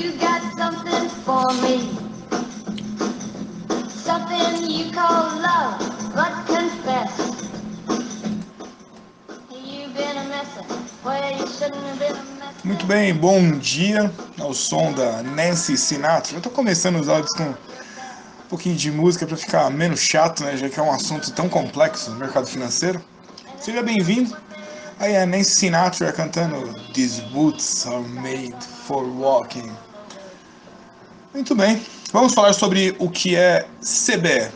You got something for me. Something you call love, but confess. You've been a where you shouldn't have been. Muito bem, bom dia ao som da Nancy Sinatra. Eu tô começando os áudios com um pouquinho de música para ficar menos chato, né? Já que é um assunto tão complexo no mercado financeiro. Seja bem-vindo. Aí a Nancy Sinatra cantando These boots are made for walking. Muito bem, vamos falar sobre o que é CBE.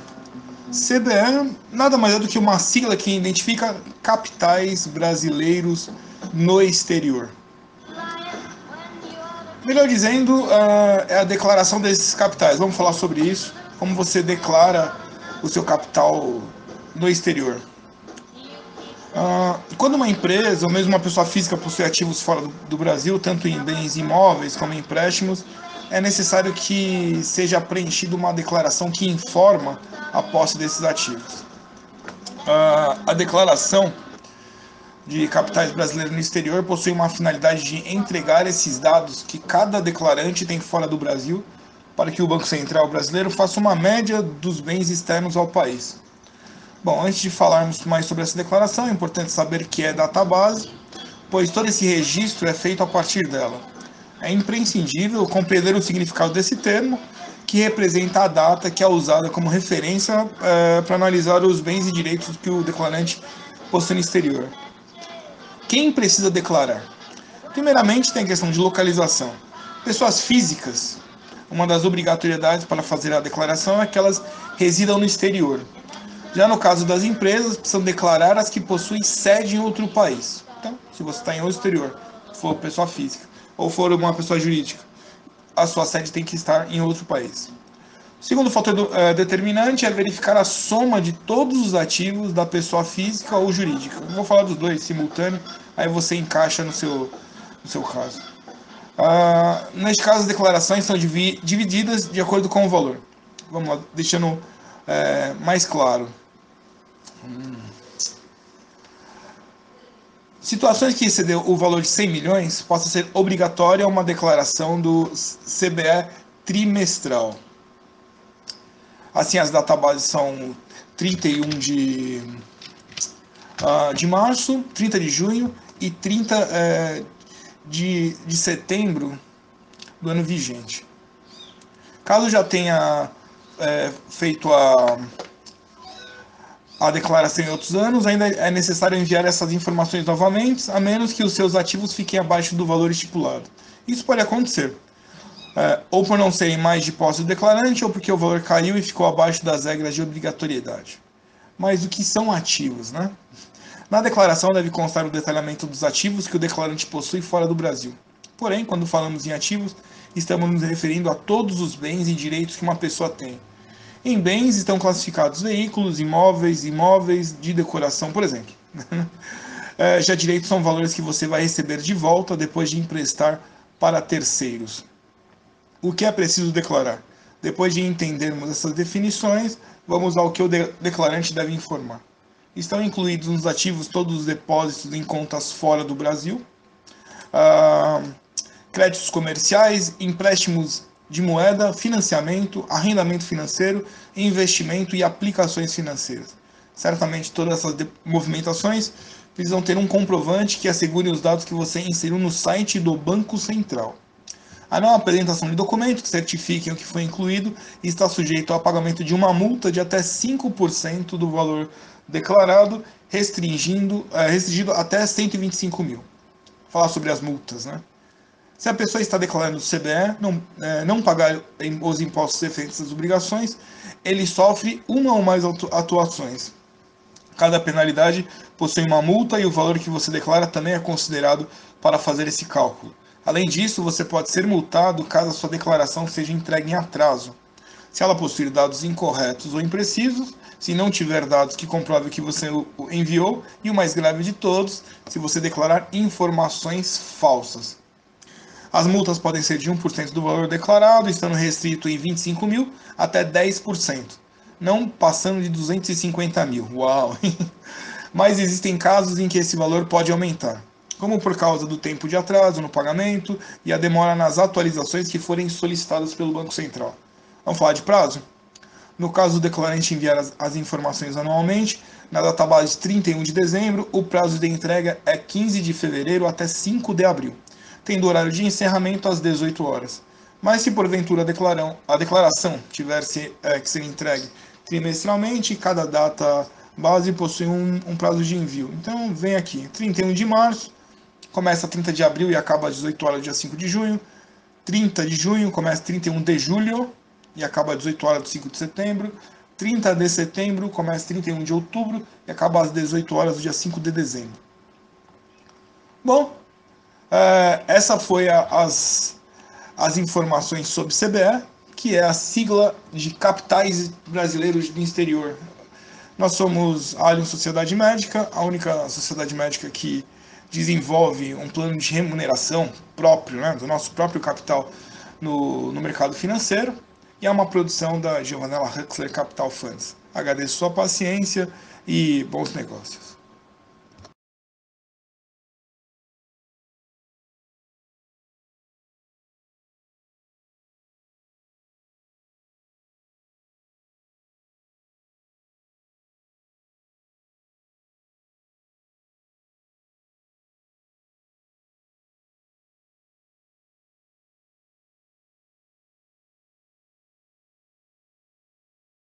CBE nada mais é do que uma sigla que identifica capitais brasileiros no exterior. Melhor dizendo, ah, é a declaração desses capitais. Vamos falar sobre isso. Como você declara o seu capital no exterior. Ah, quando uma empresa ou mesmo uma pessoa física possui ativos fora do Brasil, tanto em bens imóveis como em empréstimos, é necessário que seja preenchida uma declaração que informa a posse desses ativos. Ah, a declaração de capitais brasileiros no exterior possui uma finalidade de entregar esses dados que cada declarante tem fora do Brasil para que o Banco Central brasileiro faça uma média dos bens externos ao país. Bom, antes de falarmos mais sobre essa declaração, é importante saber que é database, pois todo esse registro é feito a partir dela. É imprescindível compreender o significado desse termo, que representa a data que é usada como referência eh, para analisar os bens e direitos que o declarante possui no exterior. Quem precisa declarar? Primeiramente, tem a questão de localização. Pessoas físicas, uma das obrigatoriedades para fazer a declaração é que elas residam no exterior. Já no caso das empresas, precisam declarar as que possuem sede em outro país. Então, se você está em outro exterior, for pessoa física, ou for uma pessoa jurídica, a sua sede tem que estar em outro país. O segundo fator eh, determinante é verificar a soma de todos os ativos da pessoa física ou jurídica. Eu vou falar dos dois simultâneo, aí você encaixa no seu, no seu caso. Ah, neste caso, as declarações são divi divididas de acordo com o valor. Vamos lá, deixando eh, mais claro. Hum. Situações que excedeu o valor de 100 milhões, possa ser obrigatória uma declaração do CBE trimestral. Assim, as databases são 31 de, uh, de março, 30 de junho e 30 uh, de, de setembro do ano vigente. Caso já tenha uh, feito a a declaração em outros anos, ainda é necessário enviar essas informações novamente, a menos que os seus ativos fiquem abaixo do valor estipulado. Isso pode acontecer, é, ou por não serem mais de posse do declarante, ou porque o valor caiu e ficou abaixo das regras de obrigatoriedade. Mas o que são ativos, né? Na declaração deve constar o detalhamento dos ativos que o declarante possui fora do Brasil. Porém, quando falamos em ativos, estamos nos referindo a todos os bens e direitos que uma pessoa tem em bens estão classificados veículos, imóveis, imóveis de decoração, por exemplo. É, já direitos são valores que você vai receber de volta depois de emprestar para terceiros. O que é preciso declarar? Depois de entendermos essas definições, vamos ao que o declarante deve informar. Estão incluídos nos ativos todos os depósitos em contas fora do Brasil, ah, créditos comerciais, empréstimos de moeda, financiamento, arrendamento financeiro, investimento e aplicações financeiras. Certamente todas essas movimentações precisam ter um comprovante que assegure os dados que você inseriu no site do Banco Central. A não apresentação de documentos que certifiquem o que foi incluído está sujeito ao pagamento de uma multa de até 5% do valor declarado, restringindo, é, restringido até 125 mil. Falar sobre as multas, né? Se a pessoa está declarando o CBE, não, é, não pagar os impostos referentes às obrigações, ele sofre uma ou mais atuações. Cada penalidade possui uma multa e o valor que você declara também é considerado para fazer esse cálculo. Além disso, você pode ser multado caso a sua declaração seja entregue em atraso. Se ela possuir dados incorretos ou imprecisos, se não tiver dados que comprovem que você enviou, e o mais grave de todos, se você declarar informações falsas. As multas podem ser de 1% do valor declarado, estando restrito em 25 mil até 10%, não passando de 250 mil. Uau! Mas existem casos em que esse valor pode aumentar. como por causa do tempo de atraso no pagamento e a demora nas atualizações que forem solicitadas pelo Banco Central. Vamos falar de prazo? No caso do declarante enviar as, as informações anualmente, na database de 31 de dezembro, o prazo de entrega é 15 de fevereiro até 5 de abril, tendo horário de encerramento às 18 horas. Mas se porventura a, declarão, a declaração tiver se, é, que ser entregue trimestralmente, cada data base possui um, um, prazo de envio. Então vem aqui, 31 de março, começa 30 de abril e acaba às 18 horas, dia 5 de junho. 30 de junho, começa 31 de julho e acaba às 18 horas do 5 de setembro. 30 de setembro, começa 31 de outubro e acaba às 18 horas do dia 5 de dezembro. Bom, é, essa foi a, as, as informações sobre CBE, que é a sigla de Capitais Brasileiros do Exterior. Nós somos a Allianz Sociedade Médica, a única sociedade médica que desenvolve um plano de remuneração próprio, né, do nosso próprio capital no, no mercado financeiro e é uma produção da Giovanella Huxler Capital Funds. Agradeço sua paciência e bons negócios.